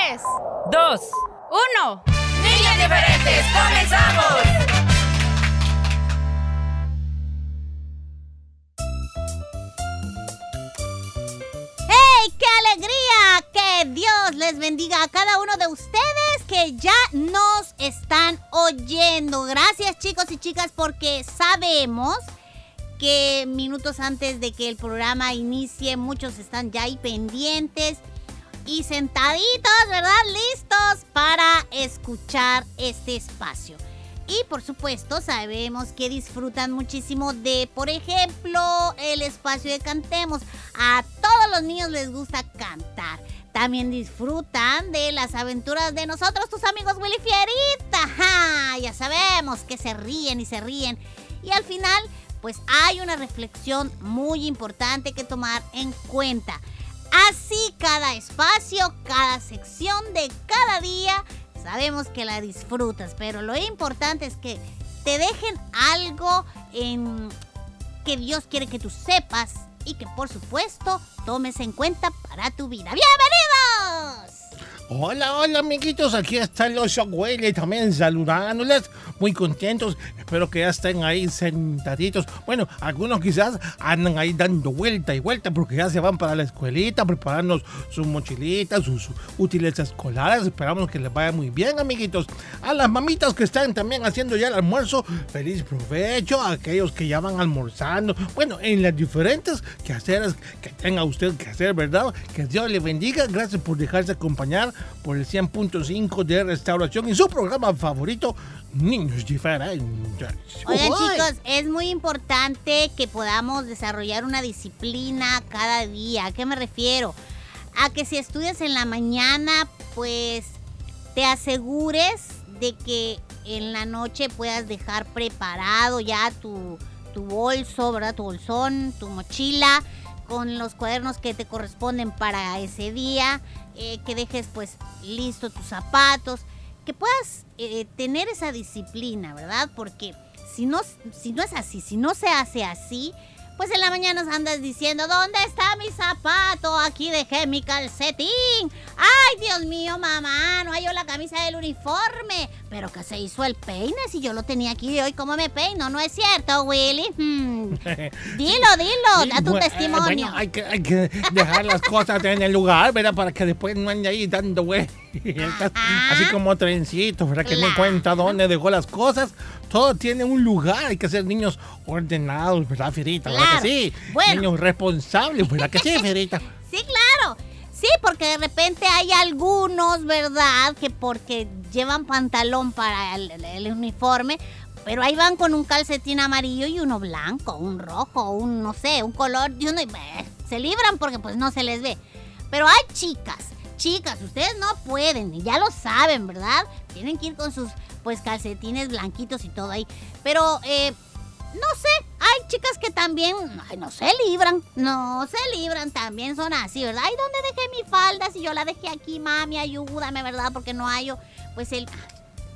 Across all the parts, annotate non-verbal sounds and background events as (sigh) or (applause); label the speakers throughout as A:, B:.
A: tres, dos, uno.
B: Niños diferentes, comenzamos.
C: ¡Hey! ¡Qué alegría! Que Dios les bendiga a cada uno de ustedes que ya nos están oyendo. Gracias chicos y chicas porque sabemos que minutos antes de que el programa inicie muchos están ya ahí pendientes y sentaditos, ¿verdad? Listos para escuchar este espacio. Y por supuesto sabemos que disfrutan muchísimo de, por ejemplo, el espacio de Cantemos. A todos los niños les gusta cantar. También disfrutan de las aventuras de nosotros, tus amigos Willy Fierita. Ya sabemos que se ríen y se ríen. Y al final, pues hay una reflexión muy importante que tomar en cuenta. Así cada espacio, cada sección de cada día, sabemos que la disfrutas, pero lo importante es que te dejen algo en que Dios quiere que tú sepas y que por supuesto tomes en cuenta para tu vida. ¡Bienvenidos!
D: Hola, hola amiguitos, aquí están los Shockwave también saludándoles, muy contentos, espero que ya estén ahí sentaditos. Bueno, algunos quizás andan ahí dando vuelta y vuelta porque ya se van para la escuelita, preparando sus mochilitas, sus útiles escolares, esperamos que les vaya muy bien amiguitos. A las mamitas que están también haciendo ya el almuerzo, feliz provecho, a aquellos que ya van almorzando, bueno, en las diferentes quehaceres que tenga usted que hacer, ¿verdad? Que Dios le bendiga, gracias por dejarse acompañar por el 100.5 de restauración y su programa favorito, Niños Diferentes.
C: Oigan chicos, es muy importante que podamos desarrollar una disciplina cada día. ¿A qué me refiero? A que si estudias en la mañana, pues te asegures de que en la noche puedas dejar preparado ya tu, tu bolso, ¿verdad? Tu bolsón, tu mochila, con los cuadernos que te corresponden para ese día, eh, que dejes pues listo tus zapatos, que puedas eh, tener esa disciplina, ¿verdad? Porque si no, si no es así, si no se hace así, pues en la mañana andas diciendo, ¿dónde está mi zapato? Aquí dejé mi calcetín. Ay, Dios mío, mamá, no hallo la camisa del uniforme. Pero que se hizo el peine si yo lo tenía aquí hoy, ¿cómo me peino? ¿No es cierto, Willy? Hmm. (laughs) Dilo, dilo, da tu
D: Bu- eh,
C: testimonio.
D: Bueno, hay que, hay que dejar las cosas en el lugar, ¿verdad? Para que después no ande ahí dando vueltas, así como trencitos, ¿verdad? Que no
C: Claro.
D: cuenta dónde dejó las cosas. Todo tiene un lugar, hay que ser niños ordenados, ¿verdad, Fierita? ¿Verdad
C: Claro.
D: que sí?
C: Bueno.
D: Niños responsables, ¿verdad que sí, Fierita? (laughs)
C: Sí, claro. Sí, porque de repente hay algunos, ¿verdad? Que porque llevan pantalón para el, el uniforme, pero ahí van con un calcetín amarillo y uno blanco, un rojo, un no sé, un color y uno y bleh, se libran porque pues no se les ve. Pero hay chicas, chicas, ustedes no pueden, y ya lo saben, ¿verdad? Tienen que ir con sus pues calcetines blanquitos y todo ahí. Pero eh, no sé, hay chicas que también no se libran, no se libran, también son así, ¿verdad? Ay, ¿dónde dejé mi falda? Si yo la dejé aquí, mami, ayúdame, ¿verdad? Porque no hallo, pues el...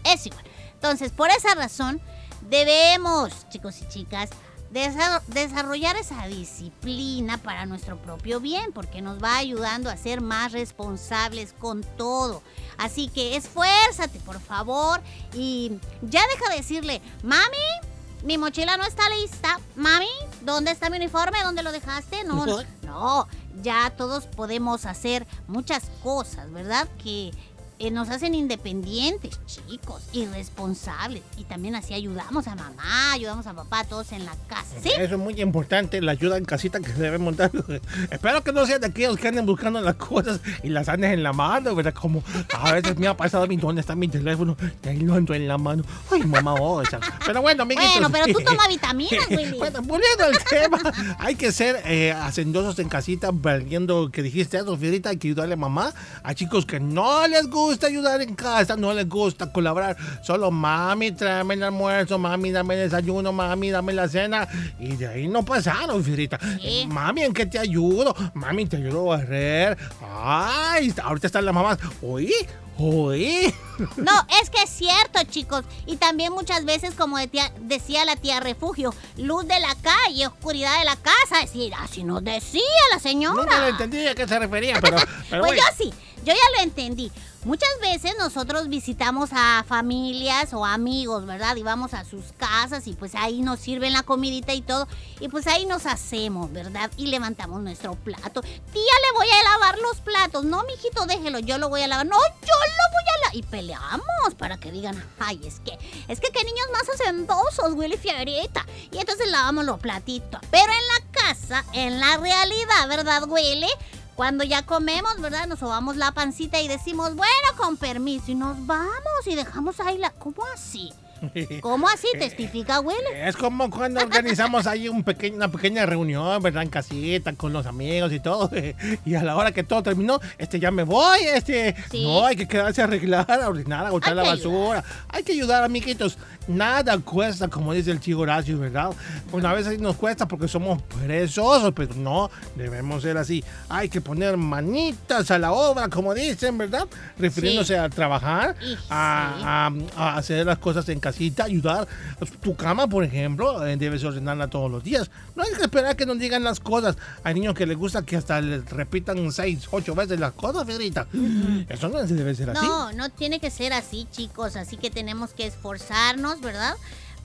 C: Es igual. Entonces, por esa razón, Debemos, chicos y chicas, desa- desarrollar esa disciplina para nuestro propio bien, porque nos va ayudando a ser más responsables con todo. Así que esfuérzate, por favor, y ya deja de decirle, mami, mi mochila no está lista. Mami, ¿dónde está mi uniforme? ¿Dónde lo dejaste? No, no, (laughs) no, ya todos podemos hacer muchas cosas, ¿verdad? Que eh, nos hacen independientes, chicos, y responsables. Y también así ayudamos a mamá, ayudamos a papá, todos en la casa. ¿Sí?
D: Eso es muy importante, la ayuda en casita que se debe montar. (laughs) Espero que no sean de aquellos que anden buscando las cosas y las andes en la mano, ¿verdad? Como a veces me ha pasado a mí, ¿dónde está mi teléfono? Y ahí lo ando en la mano. Ay, mamá, oh, esa- Pero bueno, amiguitos.
C: Bueno, pero tú (laughs) toma vitaminas, Willy. (laughs)
D: Bueno, volviendo al tema, hay que ser eh, hacendosos en casita, viendo que dijiste eso, Fierita, hay que ayudarle a mamá. A chicos que no les gusta ayudar en casa, no les gusta colaborar. Solo mami, tráeme el almuerzo, mami, dame el desayuno, mami, dame la cena. Y de ahí no pasaron, Fierita.
C: Sí.
D: Mami, ¿en qué te ayudo? Mami, te ayudo a barrer. Ay, ahorita están las mamás. Oí, oí.
C: No, es que es cierto, chicos. Y también muchas veces, como de tía- decía la tía Refugio, luz de la calle, oscuridad de la casa. Es decir, así nos decía la señora.
D: Nunca lo entendí a qué se refería, pero, (laughs) pero
C: pues
D: bueno.
C: yo sí, yo ya lo entendí. Muchas veces nosotros visitamos a familias o amigos, ¿verdad? Y vamos a sus casas y pues ahí nos sirven la comidita y todo. Y pues ahí nos hacemos, ¿verdad? Y levantamos nuestro plato. Tía, le voy a lavar los platos. No, mijito, déjelo, yo lo voy a lavar. No, yo lo voy a lavar. Y peleamos para que digan, ay, es que, es que qué niños más hacendosos, Willy Fierita. Y entonces lavamos los platitos. Pero en la casa, en la realidad, ¿verdad, Willy? Cuando ya comemos, ¿verdad? Nos sobamos la pancita y decimos, bueno, con permiso, y nos vamos y dejamos ahí la... ¿Cómo así? (laughs) ¿Cómo así? ¿Testifica, Willy?
D: Es como cuando organizamos ahí un pequeño, una pequeña reunión, ¿verdad? En casita, con los amigos y todo. (laughs) Y a la hora que todo terminó, este ya me voy, este.
C: Sí.
D: No, hay que quedarse a arreglar, a ordenar, a botar la basura. Hay que ayudar, amiguitos. Nada cuesta, como dice el chico Horacio, ¿verdad? Una vez nos cuesta porque somos perezosos, pero no, debemos ser así. Hay que poner manitas a la obra, como dicen, ¿verdad? Refiriéndose a trabajar, a, a- a hacer las cosas en casita, ayudar. Tu cama, por ejemplo, eh, debes ordenarla todos los días. No hay que esperar que nos digan las cosas. Hay niños que les gusta que hasta les repitan seis, ocho veces las cosas, Federita. Eso no debe ser así.
C: No, no tiene que ser así, chicos. Así que tenemos que esforzarnos, ¿verdad?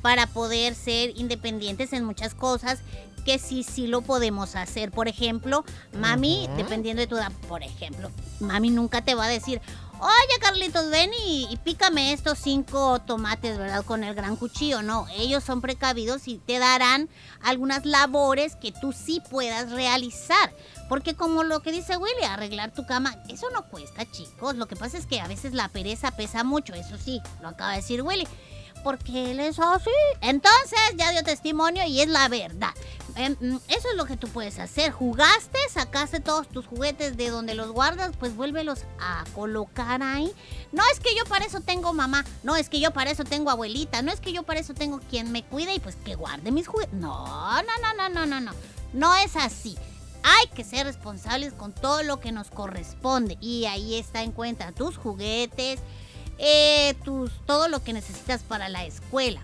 C: Para poder ser independientes en muchas cosas que sí, sí lo podemos hacer. Por ejemplo, mami, dependiendo de tu edad, por ejemplo, mami nunca te va a decir, oye Carlitos, ven y, y pícame estos cinco tomates, ¿verdad? Con el gran cuchillo. No, ellos son precavidos y te darán algunas labores que tú sí puedas realizar. Porque como lo que dice Willy, arreglar tu cama, eso no cuesta, chicos. Lo que pasa es que a veces la pereza pesa mucho, eso sí, lo acaba de decir Willy. Porque él es así. Entonces ya dio testimonio y es la verdad. Em, mm, eso es lo que tú puedes hacer. Jugaste, sacaste todos tus juguetes de donde los guardas, pues vuélvelos a colocar ahí. No es que yo para eso tengo mamá, no es que yo para eso tengo abuelita, no es que yo para eso tengo quien me cuide y pues que guarde mis juguetes. No, no, no, no, no, no, no. No es así. Hay que ser responsables con todo lo que nos corresponde. Y ahí está en cuenta tus juguetes, eh, tus, todo lo que necesitas para la escuela.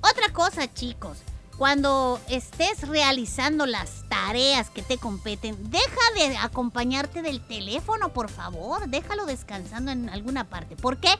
C: Otra cosa, chicos, cuando estés realizando las tareas que te competen, deja de acompañarte del teléfono, por favor. Déjalo descansando en alguna parte. ¿Por qué?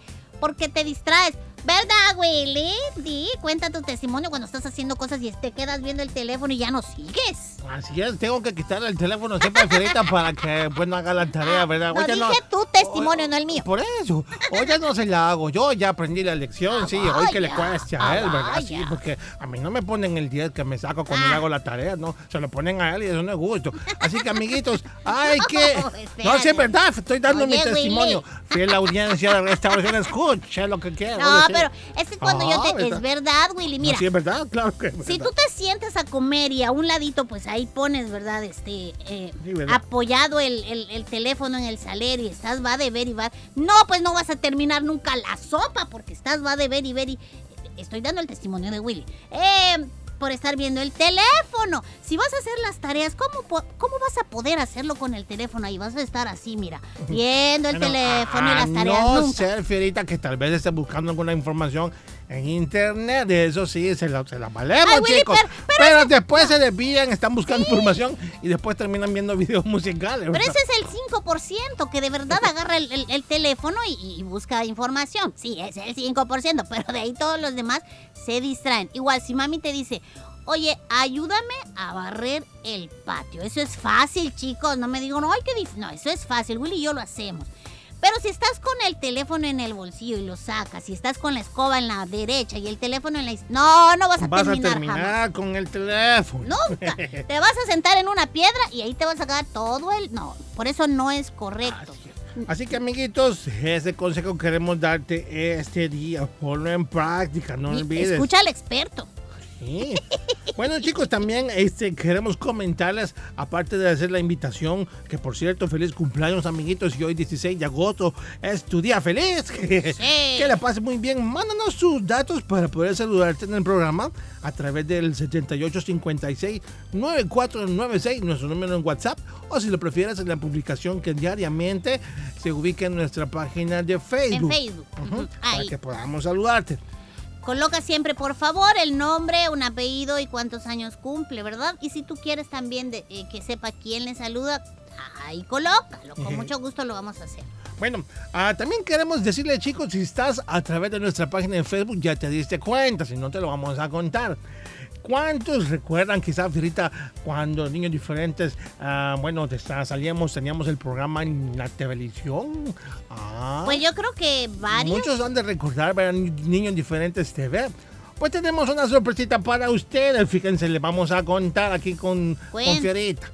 C: Porque te distraes. ¿Verdad, Willy? Di, cuenta tu testimonio cuando estás haciendo cosas y te quedas viendo el teléfono y ya no sigues.
D: Así es, tengo que quitarle el teléfono siempre a Federita para que pues no haga la tarea, ¿verdad?
C: No,
D: Oye,
C: dije tu testimonio, no el mío.
D: Por eso. Hoy ya no se la hago. Yo ya aprendí la lección,
C: Ah,
D: sí. Hoy que le cueste
C: Ah,
D: a él, ¿verdad? Sí, porque a mí no me ponen el 10 que me saco cuando
C: Ah.
D: le hago la tarea, no. Se lo ponen a él y eso no es gusto. Así que, amiguitos, hay (laughs) que.
C: No,
D: No, sí, es verdad. Estoy dando mi
C: Oye, Willy.
D: testimonio. Fiel audiencia de restauración, escucha lo que quiera.
C: No. Pero es que cuando yo
D: Ah,
C: te...
D: ¿verdad?
C: Es verdad, Willy,
D: No,
C: mira.
D: sí, es verdad, claro que es
C: Si
D: verdad.
C: tú te sientes a comer y a un ladito, pues ahí pones, ¿verdad? Este, eh,
D: Sí, ¿verdad?
C: apoyado el, el- el teléfono en el salero y estás va de ver y va. No, pues no vas a terminar nunca la sopa porque estás va de ver y ver y. Estoy dando el testimonio de Willy. Eh, por estar viendo el teléfono. Si vas a hacer las tareas, ¿cómo, ¿cómo vas a poder hacerlo con el teléfono? Ahí vas a estar así, mira, viendo el
D: Bueno,
C: teléfono y
D: a
C: las tareas
D: no
C: nunca.
D: ser, Fierita, que tal vez esté buscando alguna información en internet. Eso sí, se la, se la valemos,
C: Ay, Willy,
D: chicos.
C: pero- pero
D: Pero,
C: ese-
D: después se desvían, están buscando información y después terminan viendo videos musicales.
C: Pero
D: ¿verdad?
C: ese es el 5% que de verdad agarra el, el- el teléfono y, y busca información. Sí, es el 5%, pero de ahí todos los demás se distraen. Igual, si mami te dice, oye, ayúdame a barrer el patio. Eso es fácil, chicos. No me digan, ay, qué difícil. No, eso es fácil. Willy y yo lo hacemos. Pero si estás con el teléfono en el bolsillo y lo sacas, si estás con la escoba en la derecha y el teléfono en la izquierda, no, no vas a
D: Vas a
C: terminar,
D: terminar
C: jamás.
D: con el teléfono.
C: Nunca. (laughs) Te vas a sentar en una piedra y ahí te vas a quedar todo el... No, por eso no es correcto.
D: Así que amiguitos, ese consejo queremos darte este día. Ponlo en práctica, no
C: Y
D: olvides.
C: Escucha al experto.
D: Sí. Bueno chicos, también este, queremos comentarles, aparte de hacer la invitación, que por cierto, feliz cumpleaños amiguitos y hoy 16 de agosto es tu día feliz. Que la pases muy bien. Mándanos sus datos para poder saludarte en el programa a través del 7856-9496, nuestro número en WhatsApp, o si lo prefieres en la publicación que diariamente se ubica en nuestra página de
C: En
D: Facebook.
C: Facebook.
D: Ujú,
C: Ujú,
D: Para que podamos saludarte.
C: Coloca siempre, por favor, el nombre, un apellido y cuántos años cumple, ¿verdad? Y si tú quieres también de- eh, que sepa quién le saluda, ahí colócalo. Con mucho gusto lo vamos a hacer.
D: Bueno, ah, también queremos decirle, chicos, si estás a través de nuestra página de Facebook, ya te diste cuenta, si no te lo vamos a contar. ¿Cuántos recuerdan quizás, Firita, cuando niños diferentes, ah, bueno, salíamos, teníamos el programa en la televisión? Ah,
C: Pues yo creo que varios.
D: muchos han de recordar, ver Niños Diferentes TV. Pues tenemos una sorpresita para ustedes, fíjense, les vamos a contar aquí con, con
C: Cuenta.
D: Fierita.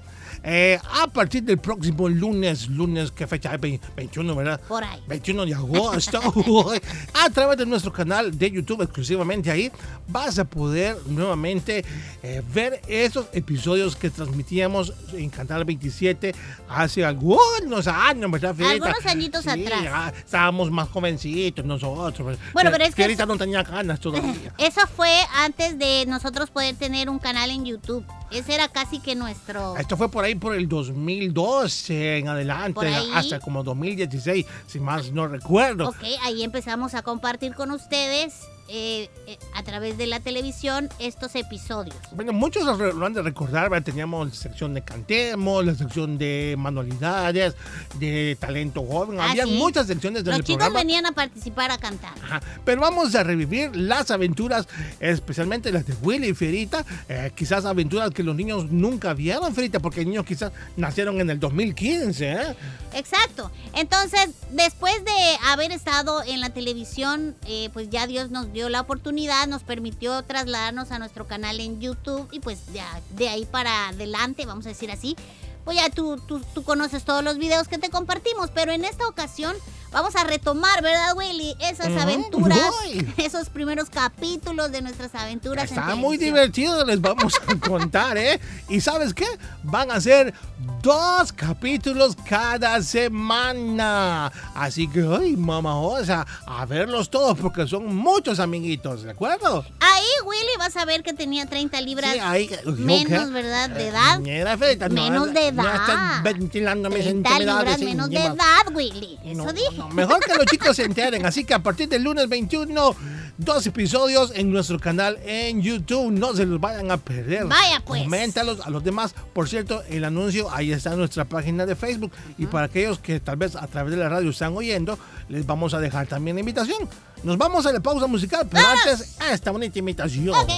D: Eh, a partir del próximo lunes, lunes, ¿qué fecha es? Ve- 21, ¿verdad?
C: Por ahí.
D: 21 de agosto, (laughs) a través de nuestro canal de YouTube, exclusivamente ahí, vas a poder nuevamente eh, ver esos episodios que transmitíamos en Canal 27 hace algunos años, ¿verdad, Fierita?
C: Algunos añitos
D: Sí,
C: atrás.
D: estábamos más jovencitos nosotros.
C: Bueno, pero es que
D: Fierita
C: eso-
D: no tenía ganas todavía. (laughs)
C: Eso fue antes de nosotros poder tener un canal en YouTube. Ese era casi que nuestro...
D: Esto fue por ahí por el 2012 en adelante, hasta como 2016, si más no recuerdo.
C: Ok, ahí empezamos a compartir con ustedes eh, eh, a través de la televisión estos episodios.
D: Bueno, muchos lo, han de recordar, ¿verdad? teníamos la sección de cantemos, la sección de manualidades, de talento joven,
C: Ah,
D: había
C: sí.
D: muchas secciones del
C: Los chicos
D: programa.
C: venían a participar a cantar.
D: Ajá, Pero vamos a revivir las aventuras, especialmente las de Willy y Ferita, eh, quizás aventuras que los niños nunca vieron, Ferita, porque niños quizás nacieron en el 2015, ¿eh?
C: Exacto. Entonces, después de haber estado en la televisión, eh, pues ya Dios nos dio la oportunidad, nos permitió trasladarnos a nuestro canal en YouTube y pues ya de ahí para adelante, vamos a decir así, pues ya tú, tú, tú conoces todos los videos que te compartimos, pero en esta ocasión vamos a retomar, ¿verdad, Willy? Esas aventuras,
D: Uy. (laughs)
C: esos primeros capítulos de nuestras aventuras. en
D: Está muy divertido, les vamos a (laughs) contar, ¿eh? Y ¿sabes qué? Van a ser dos capítulos cada semana. Así que, ay, mamá, o sea, a verlos todos porque son muchos amiguitos, ¿de acuerdo?
C: Ahí Willy vas a ver que tenía 30 libras
D: Sí, ahí,
C: menos. ¿verdad? De
D: Eh,
C: edad. Menos de edad.
D: estás ventilando mis
C: 30
D: intimidades.
C: menos de edad, Willy. Eso dije.
D: mejor que los chicos se enteren. Así que a partir del lunes 21, dos episodios en nuestro canal en YouTube. No se los vayan a perder.
C: Vaya, pues.
D: Coméntalos a los demás. Por cierto, el anuncio ahí está en nuestra página de Facebook. Y para aquellos que tal vez a través de la radio están oyendo, les vamos a dejar también la invitación. Nos vamos a la pausa musical, pero antes, esta bonita invitación.
C: Ok.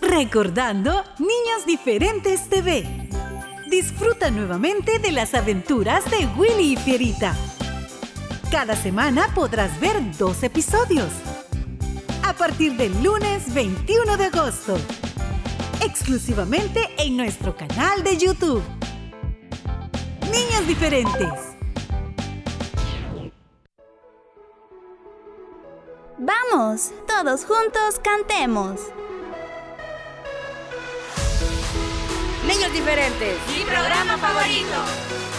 E: Recordando Niños Diferentes TV. Disfruta nuevamente de las aventuras de Willy y Fierita. Cada semana podrás ver dos episodios. A partir del lunes 21 de agosto. Exclusivamente en nuestro canal de YouTube. Niños Diferentes.
F: Vamos, todos juntos cantemos.
A: Niños diferentes.
B: Mi programa favorito.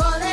G: volé.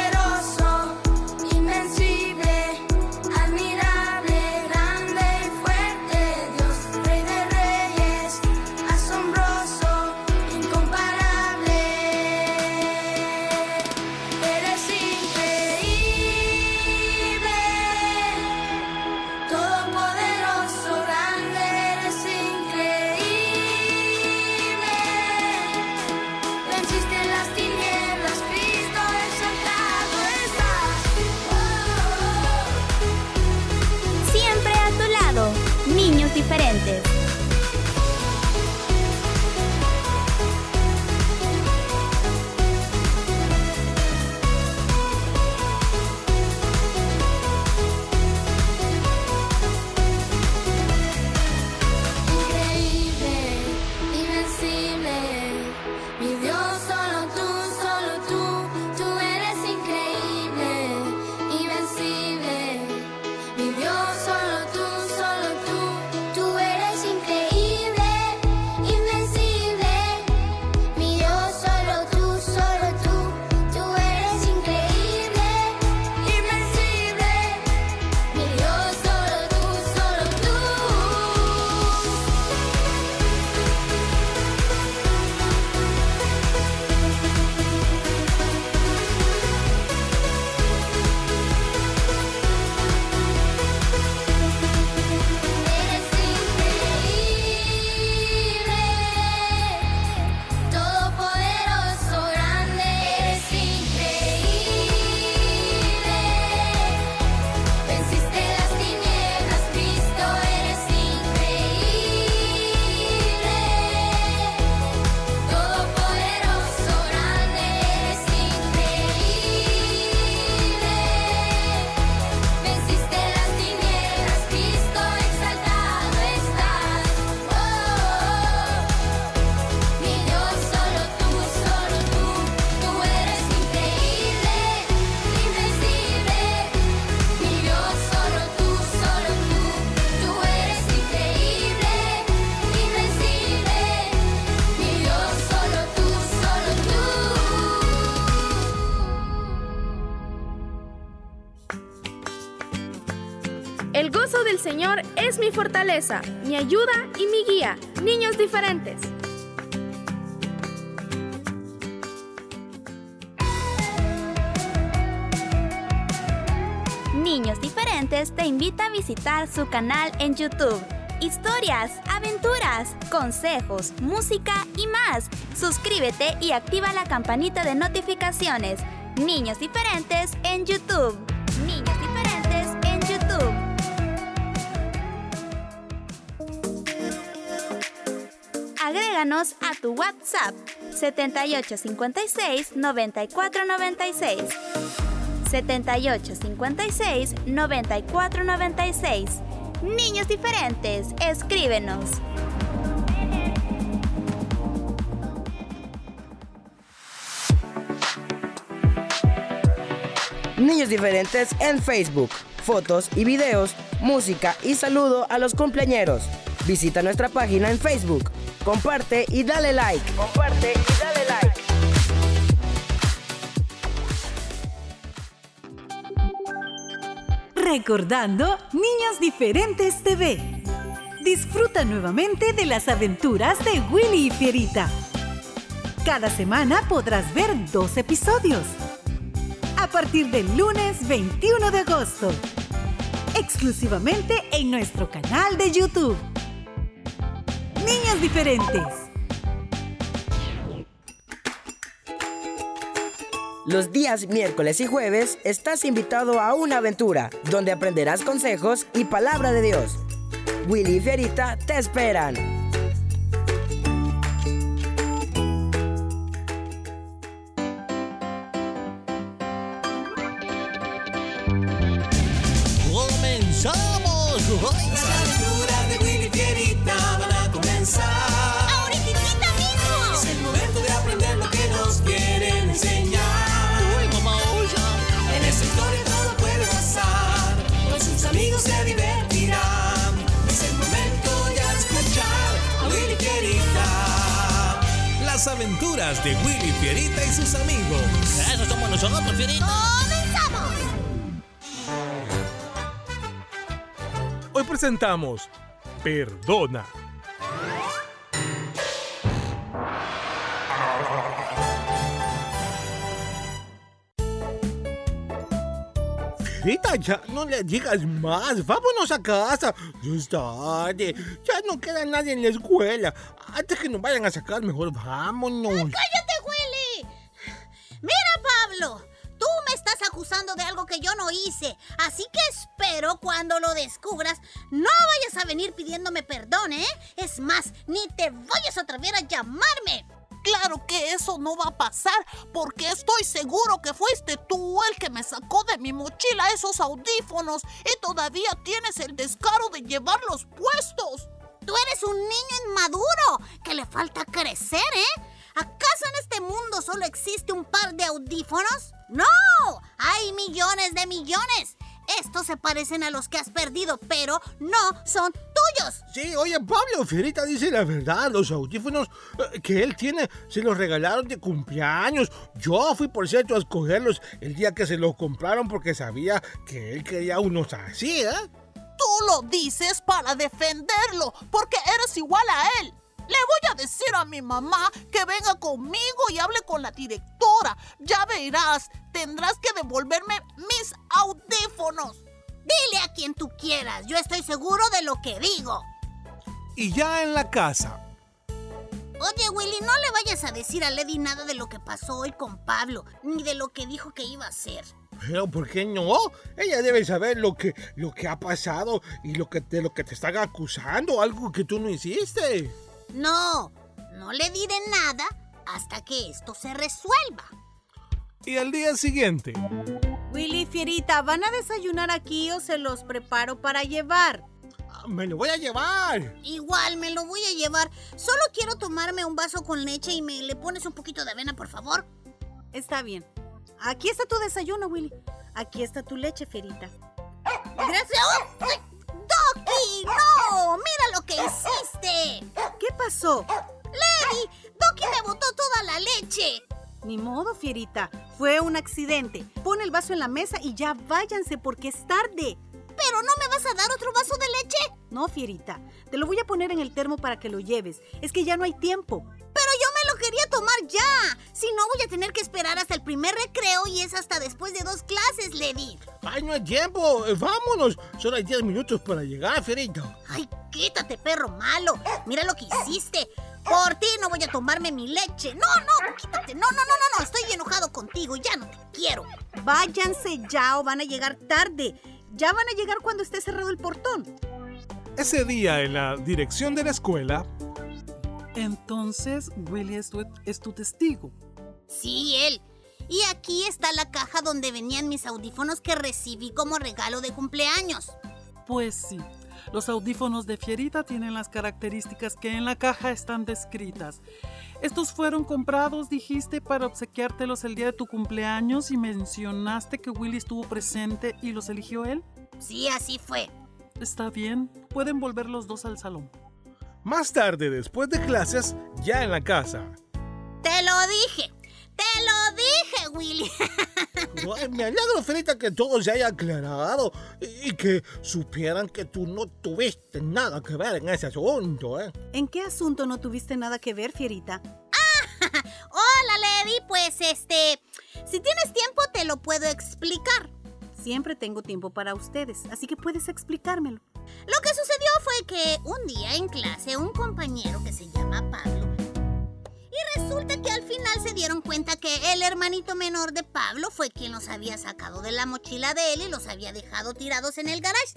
G: Mi
H: ayuda y mi guía. Niños diferentes.
F: Niños Diferentes te invita a visitar su canal en YouTube. Historias, aventuras, consejos, música y más. Suscríbete y activa la campanita de notificaciones. Niños Diferentes en YouTube. A tu WhatsApp 7856 9496. 7856 9496. Niños diferentes, escríbenos.
A: Niños diferentes en Facebook. Fotos y videos, música y saludo a los cumpleañeros. Visita nuestra página en Facebook. Comparte y dale like. Comparte y dale like.
E: Recordando Niños Diferentes TV. Disfruta nuevamente de las aventuras de Willy y Fierita. Cada semana podrás ver dos episodios. A partir del lunes 21 de agosto. Exclusivamente en nuestro canal de YouTube. Niños Diferentes.
A: Los días miércoles y jueves estás invitado a una aventura donde aprenderás consejos y palabra de Dios. Willy y Fierita te esperan.
I: Aventuras de Willy Fierita
J: y sus amigos.
D: Eso somos nosotros, Fierita.
C: ¡Comenzamos!
J: Hoy presentamos Perdona.
D: Fierita, ya no le digas más. Vámonos a casa. Ya es tarde. Ya no queda nadie en la escuela. Antes que nos vayan a sacar, mejor vámonos.
C: ¡Cállate, Willy! Mira, Pablo, tú me estás acusando de algo que yo no hice. Así que espero cuando lo descubras no vayas a venir pidiéndome perdón, ¿eh? Es más, ni te vayas a atrever a llamarme.
K: Claro que eso no va a pasar, porque estoy seguro que fuiste tú el que me sacó de mi mochila esos audífonos y todavía tienes el descaro de llevarlos puestos.
C: Tú eres un niño inmaduro que le falta crecer, ¿eh? ¿Acaso en este mundo solo existe un par de audífonos? ¡No! Hay millones de millones. Estos se parecen a los que has perdido, pero no son tuyos.
D: Sí, oye, Pablo Fierita dice la verdad. Los audífonos eh, que él tiene se los regalaron de cumpleaños. Yo fui, por cierto, a escogerlos el día que se los compraron porque sabía que él quería unos así, ¿eh?
K: Tú lo dices para defenderlo, porque eres igual a él. Le voy a decir a mi mamá que venga conmigo y hable con la directora. Ya verás, tendrás que devolverme mis audífonos.
C: Dile a quien tú quieras, yo estoy seguro de lo que digo.
J: Y ya en la casa.
C: Oye, Willy, no le vayas a decir a Lady nada de lo que pasó hoy con Pablo, ni de lo que dijo que iba a hacer.
D: Pero ¿por qué no? Ella debe saber lo que, lo que ha pasado y lo que, de lo que te están acusando, algo que tú no hiciste.
C: No, no le diré nada hasta que esto se resuelva.
J: Y al día siguiente.
E: Willy, Fierita, ¿van a desayunar aquí o se los preparo para llevar?
D: Ah, Me lo voy a llevar.
C: Igual me lo voy a llevar. Solo quiero tomarme un vaso con leche y me le pones un poquito de avena, por favor.
E: Está bien. Aquí está tu desayuno, Willy. Aquí está tu leche, Fierita.
C: Gracias. ¡No! ¡Mira lo que hiciste!
E: ¿Qué pasó?
C: ¡Lady! ¡Doki me botó toda la leche!
E: Ni modo, Fierita. Fue un accidente. Pon el vaso en la mesa y ya váyanse porque es tarde.
C: ¿Pero no me vas a dar otro vaso de leche?
E: No, Fierita. Te lo voy a poner en el termo para que lo lleves. Es que ya no hay tiempo.
C: Me lo quería tomar ya. Si no, voy a tener que esperar hasta el primer recreo y es hasta después de dos clases, Lady.
D: Ay, no hay tiempo. Eh, Vámonos. Solo hay 10 minutos para llegar, Fierita.
C: Ay, quítate, perro malo. Mira lo que hiciste. Por ti no voy a tomarme mi leche. No, no, quítate. No, no, no, no, no. Estoy enojado contigo. Ya no te quiero.
E: Váyanse ya o van a llegar tarde. Ya van a llegar cuando esté cerrado el portón.
J: Ese día en la dirección de la escuela,
L: Entonces, Willy es tu, es tu testigo.
C: Sí, él. Y aquí está la caja donde venían mis audífonos que recibí como regalo de cumpleaños.
L: Pues sí, los audífonos de Fierita tienen las características que en la caja están descritas. Estos fueron comprados, dijiste, para obsequiártelos el día de tu cumpleaños y mencionaste que Willy estuvo presente y los eligió él.
C: Sí, así fue.
L: Está bien, pueden volver los dos al salón.
J: Más tarde, después de clases, ya en la casa.
C: Te lo dije. Te lo dije, Willy. (laughs)
D: Me alegro, Fierita, que todo se haya aclarado y que supieran que tú no tuviste nada que ver en ese asunto, ¿eh?
E: ¿En qué asunto no tuviste nada que ver, Fierita? (laughs)
C: Hola, Lady. Pues este, si tienes tiempo te lo puedo explicar.
E: Siempre tengo tiempo para ustedes, así que puedes explicármelo.
C: Lo que sucedió fue que un día en clase un compañero que se llama Pablo y resulta que al final se dieron cuenta que el hermanito menor de Pablo fue quien los había sacado de la mochila de él y los había dejado tirados en el garage.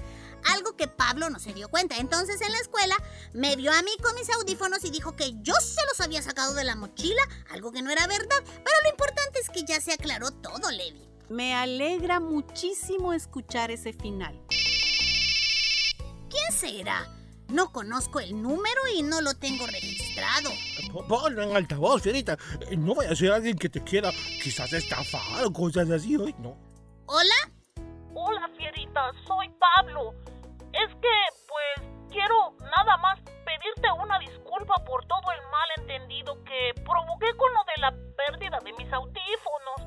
C: Algo que Pablo no se dio cuenta. Entonces en la escuela me vio a mí con mis audífonos y dijo que yo se los había sacado de la mochila, algo que no era verdad. Pero lo importante es que ya se aclaró todo, Levi.
E: Me alegra muchísimo escuchar ese final.
C: ¿Quién será? No conozco el número y no lo tengo registrado.
D: Po- Ponlo en altavoz, Fierita. Eh, No vaya a ser alguien que te quiera quizás estafar o cosas así, hoy no.
C: ¿Hola?
K: Hola, Fierita, soy Pablo. Es que, pues, quiero nada más pedirte una disculpa por todo el malentendido que provoqué con lo de la pérdida de mis audífonos.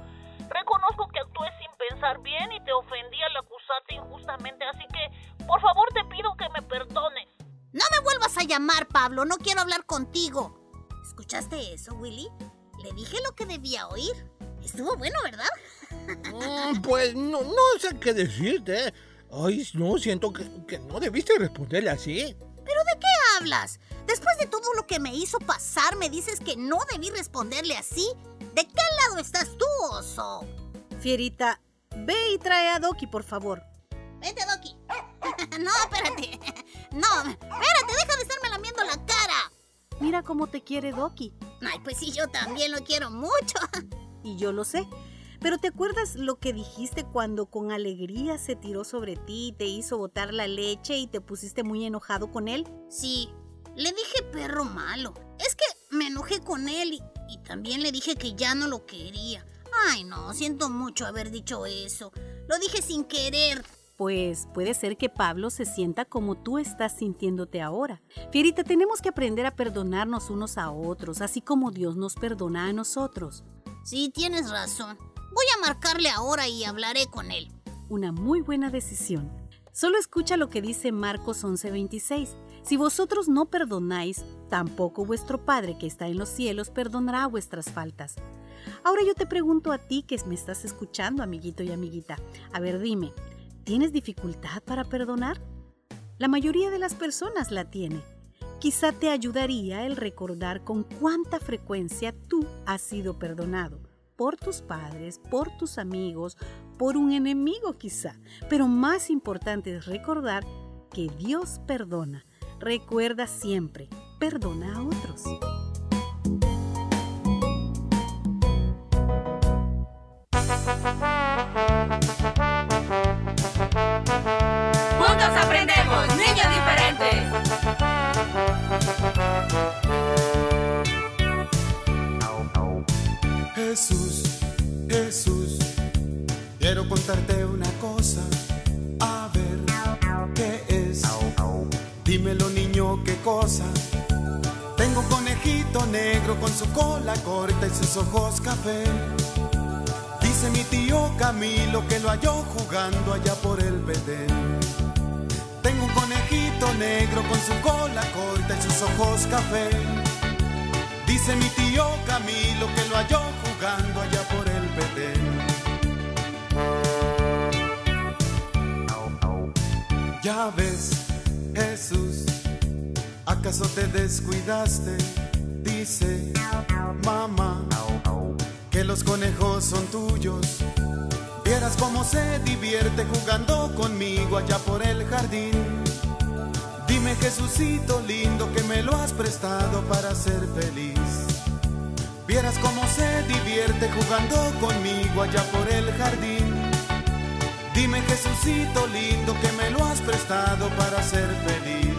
K: Reconozco que actué sin pensar bien y te ofendí al acusarte injustamente, así que, por favor, te pido que me perdones.
C: No me vuelvas a llamar, Pablo. No quiero hablar contigo. ¿Escuchaste eso, Willy? Le dije lo que debía oír. Estuvo bueno, ¿verdad?
D: Mm, Pues no, no sé qué decirte. Ay, no, siento que, que no debiste responderle así.
C: ¿Pero de qué hablas? Después de todo lo que me hizo pasar, me dices que no debí responderle así. ¿De qué lado estás tú, oso?
E: Fierita, Ve y trae a Doki, por favor.
C: Vente, Doki. (laughs) no, espérate. No, espérate, deja de estarme lamiendo la cara.
E: Mira cómo te quiere Doki.
C: Ay, pues sí, yo también lo quiero mucho.
E: Y yo lo sé. Pero ¿te acuerdas lo que dijiste cuando con alegría se tiró sobre ti, te hizo botar la leche y te pusiste muy enojado con él?
C: Sí, le dije perro malo. Es que me enojé con él y, y también le dije que ya no lo quería. Ay, no, siento mucho haber dicho eso. Lo dije sin querer.
E: Pues puede ser que Pablo se sienta como tú estás sintiéndote ahora. Fierita, tenemos que aprender a perdonarnos unos a otros, así como Dios nos perdona a nosotros.
C: Sí, tienes razón. Voy a marcarle ahora y hablaré con él.
E: Una muy buena decisión. Solo escucha lo que dice Marcos 11:26. Si vosotros no perdonáis, tampoco vuestro Padre que está en los cielos perdonará vuestras faltas. Ahora yo te pregunto a ti que me estás escuchando, amiguito y amiguita. A ver, dime, ¿tienes dificultad para perdonar? La mayoría de las personas la tiene. Quizá te ayudaría el recordar con cuánta frecuencia tú has sido perdonado por tus padres, por tus amigos, por un enemigo quizá. Pero más importante es recordar que Dios perdona. Recuerda siempre, perdona a otros.
M: Sus ojos café. Dice mi tío Camilo que lo halló jugando allá por el Bedén. Tengo un conejito negro con su cola corta y sus ojos café. Dice mi tío Camilo que lo halló jugando allá por el Bedén. Ya ves, Jesús, ¿acaso te descuidaste? Dice, los conejos son tuyos. Vieras cómo se divierte jugando conmigo allá por el jardín. Dime Jesucito lindo que me lo has prestado para ser feliz. Vieras cómo se divierte jugando conmigo allá por el jardín. Dime Jesucito lindo que me lo has prestado para ser feliz.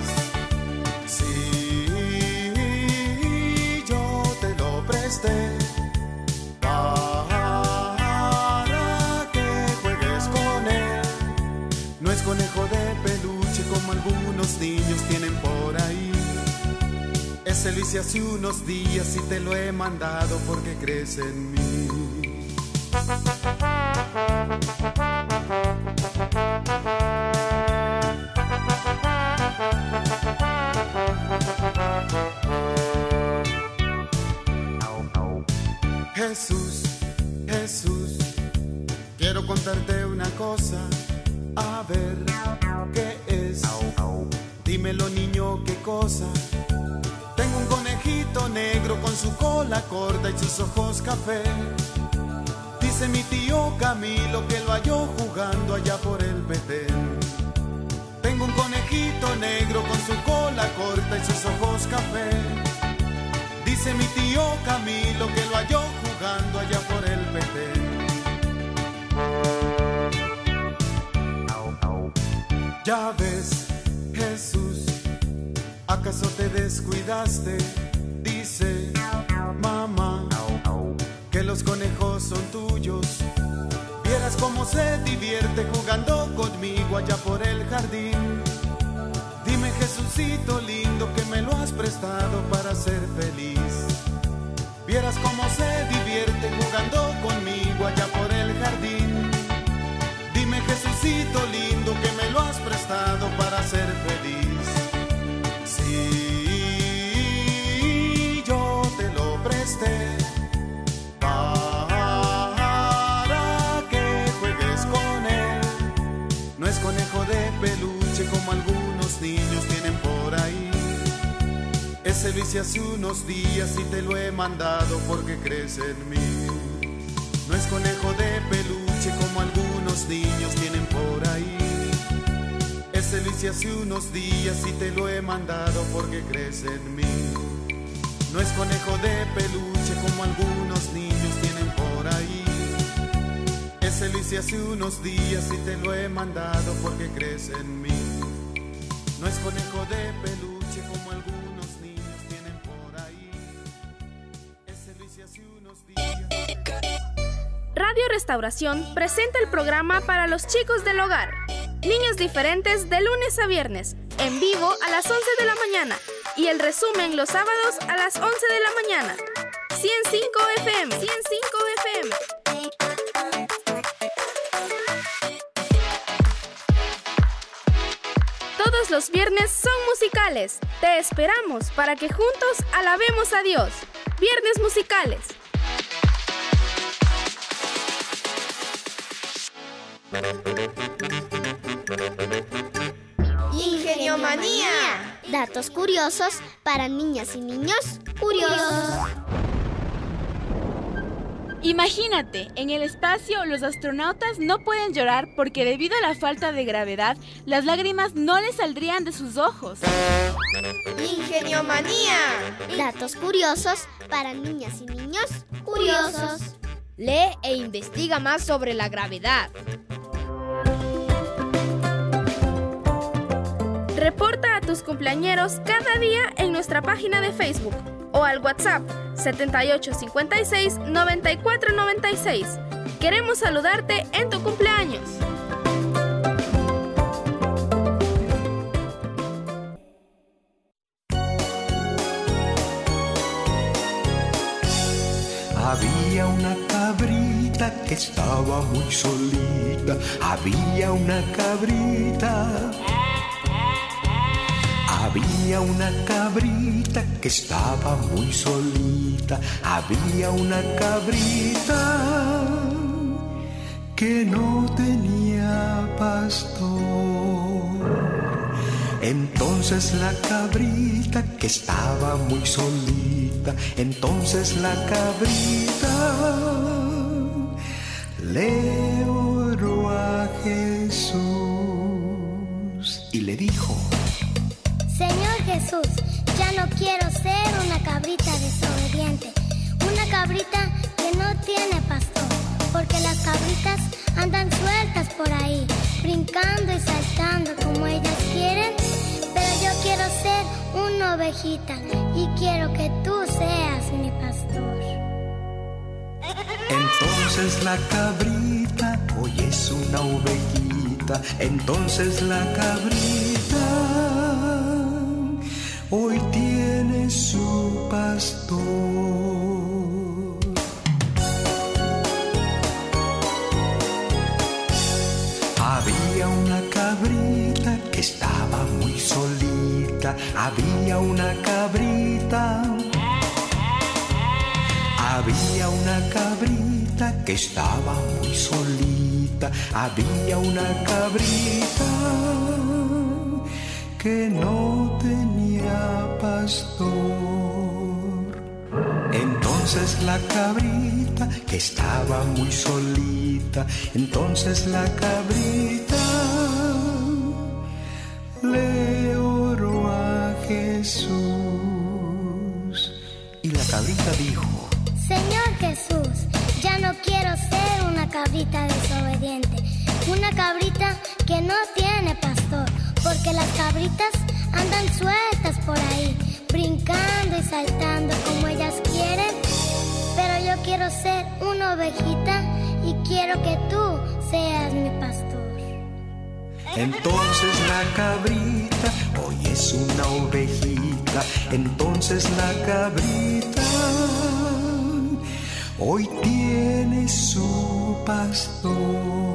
M: Sí, yo te lo presté. Conejo de peluche como algunos niños tienen por ahí. Ese lo hice hace unos días y te lo he mandado porque crees en mí. Jesús, Jesús, quiero contarte una cosa. Dice mi tío Camilo que lo halló jugando allá por el Betén. Tengo un conejito negro con su cola corta y sus ojos café. Dice mi tío Camilo que lo halló jugando allá por el Betén. Ya ves, Jesús, ¿acaso te descuidaste? Días y te lo he mandado porque crees en mí. No es conejo de peluche como algunos niños tienen por ahí. Lo hice hace unos días y te lo he mandado porque crees en mí. No es conejo de peluche como algunos niños tienen por ahí. Lo hice hace unos días y te lo he mandado porque crees en mí. No es conejo de peluche como algunos
H: Radio Restauración presenta el programa para los chicos del hogar. Niños diferentes de lunes a viernes, en vivo a las 11 de la mañana y el resumen los sábados a las 11 de la mañana. 105 FM, 105 FM. Todos los viernes son musicales. Te esperamos para que juntos alabemos a Dios. Viernes musicales.
N: Ingeniomanía. Datos curiosos para niñas y niños curiosos.
O: Imagínate, en el espacio los astronautas no pueden llorar porque debido a la falta de gravedad, las lágrimas no les saldrían de sus ojos.
N: Ingeniomanía. Datos curiosos para niñas y niños curiosos.
P: Lee e investiga más sobre la gravedad.
H: Reporta a tus cumpleañeros cada día en nuestra página de Facebook o al WhatsApp 7856 9496. Queremos saludarte en tu cumpleaños.
Q: Estaba muy solita. Había una cabrita. Había una cabrita que estaba muy solita. Había una cabrita que no tenía pastor. Entonces la cabrita que estaba muy solita, entonces la cabrita le oró a Jesús y le dijo,
N: Señor Jesús, ya no quiero ser una cabrita desobediente, una cabrita que no tiene pastor, porque las cabritas andan sueltas por ahí, brincando y saltando como ellas quieren, pero yo quiero ser una ovejita y quiero que tú seas mi pastor.
Q: Entonces la cabrita hoy es una ovejita, entonces la cabrita hoy tiene su pastor. Había una cabrita que estaba muy solita, había una cabrita. Había una cabrita que estaba muy solita, había una cabrita que no tenía pastor. Entonces la cabrita que estaba muy solita, entonces la cabrita le oró a Jesús. Y la cabrita dijo,
N: Señor quiero ser una cabrita desobediente, una cabrita que no tiene pastor, porque las cabritas andan sueltas por ahí, brincando y saltando como ellas quieren, pero yo quiero ser una ovejita y quiero que tú seas mi pastor.
Q: Entonces la cabrita hoy es una ovejita, entonces la cabrita hoy tiene su pastor.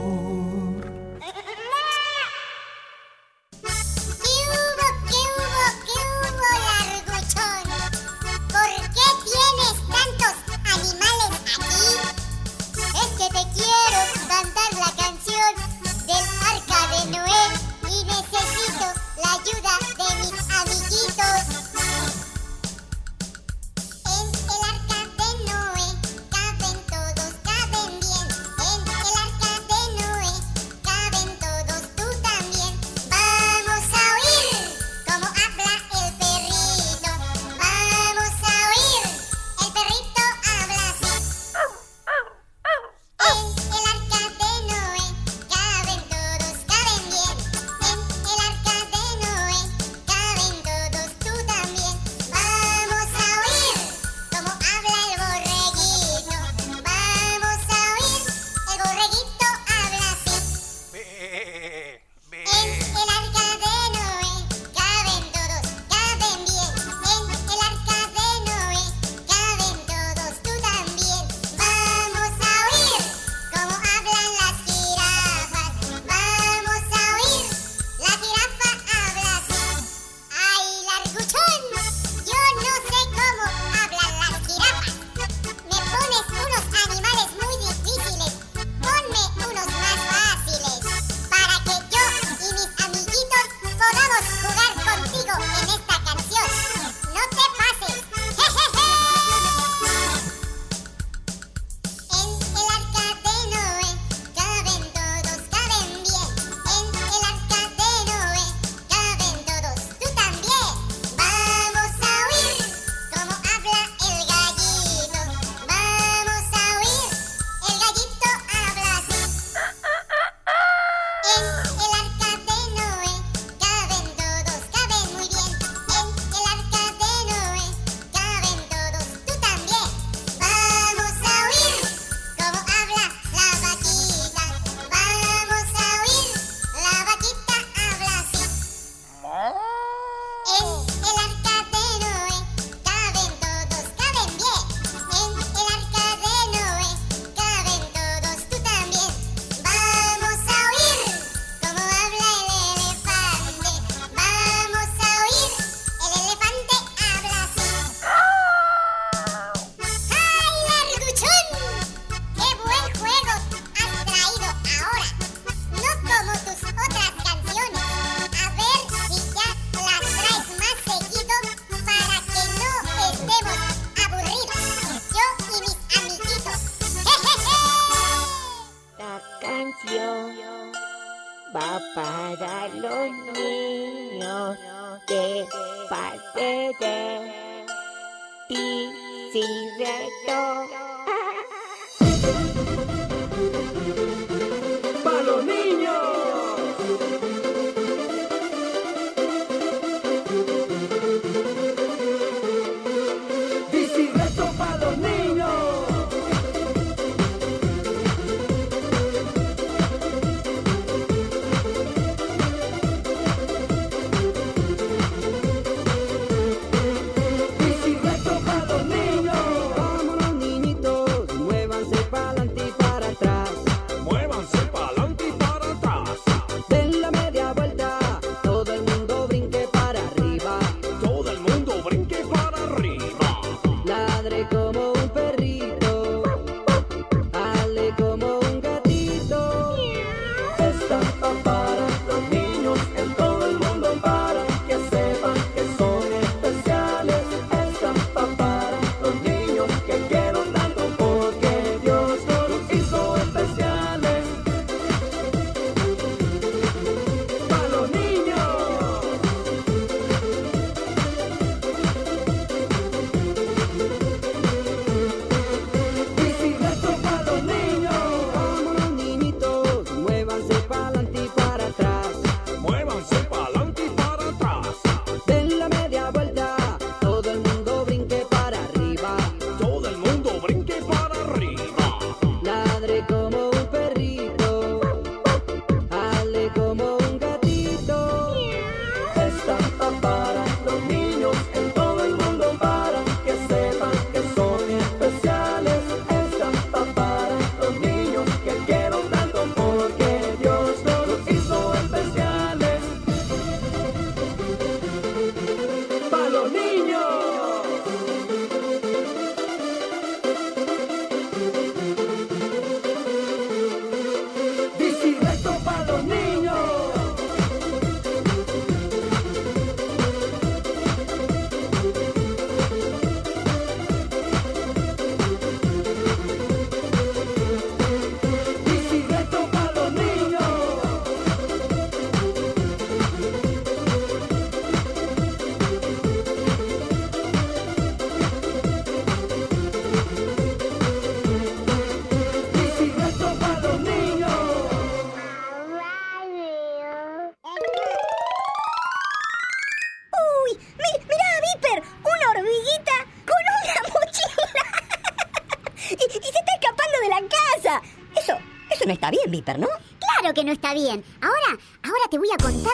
R: Ahora, ahora te voy a contar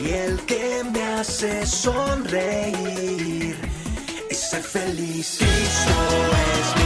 Q: y el que me hace sonreír y ser feliz. Cristo es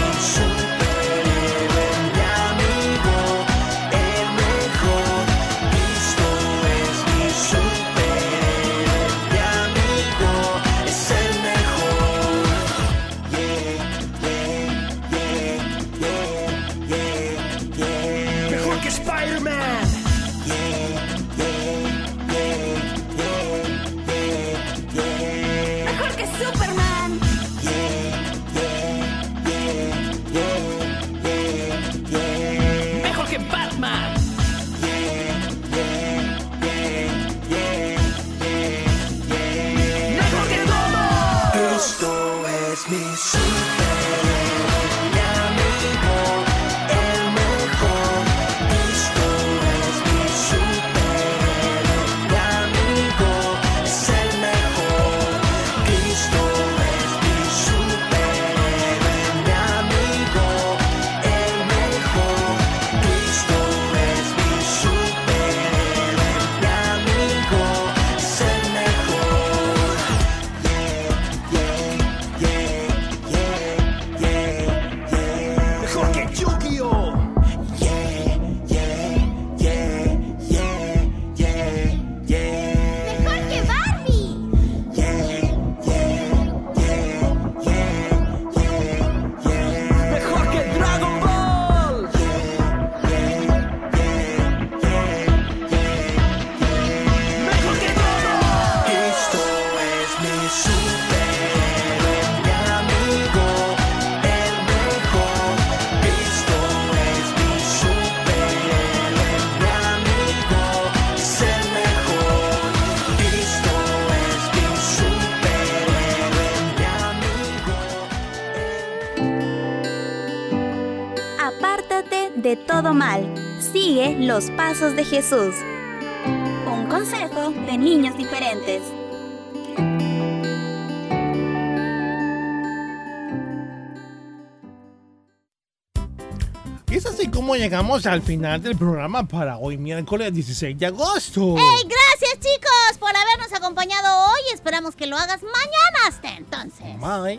F: pasos de Jesús. Un consejo de niños diferentes.
D: Y es así como llegamos al final del programa para hoy, miércoles 16 de agosto.
C: ¡Ey! Gracias, chicos, por habernos acompañado hoy. Esperamos que lo hagas mañana. Hasta entonces.
D: Bye.